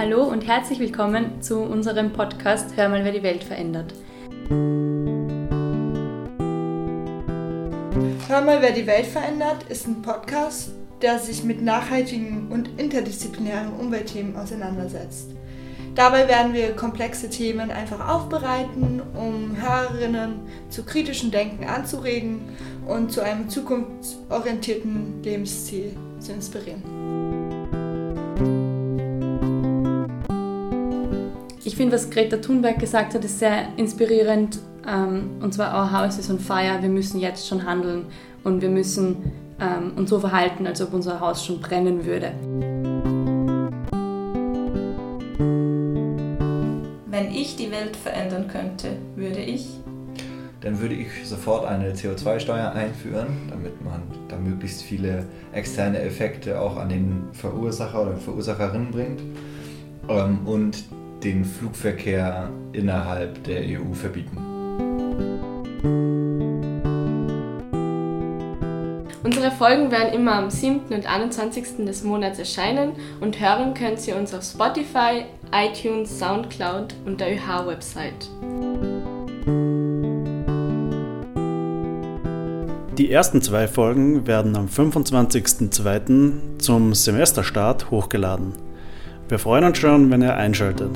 Hallo und herzlich willkommen zu unserem Podcast Hör mal, wer die Welt verändert. Hör mal, wer die Welt verändert ist ein Podcast, der sich mit nachhaltigen und interdisziplinären Umweltthemen auseinandersetzt. Dabei werden wir komplexe Themen einfach aufbereiten, um Hörerinnen zu kritischem Denken anzuregen und zu einem zukunftsorientierten Lebensstil zu inspirieren. Ich finde, was Greta Thunberg gesagt hat, ist sehr inspirierend. Ähm, und zwar, our house is on fire, wir müssen jetzt schon handeln und wir müssen ähm, uns so verhalten, als ob unser Haus schon brennen würde. Wenn ich die Welt verändern könnte, würde ich dann würde ich sofort eine CO2-Steuer einführen, damit man da möglichst viele externe Effekte auch an den Verursacher oder Verursacherinnen bringt ähm, und den Flugverkehr innerhalb der EU verbieten. Unsere Folgen werden immer am 7. und 21. des Monats erscheinen und hören könnt ihr uns auf Spotify, iTunes, Soundcloud und der ÖH-Website. Die ersten zwei Folgen werden am 25.02. zum Semesterstart hochgeladen. Wir freuen uns schon, wenn ihr einschaltet.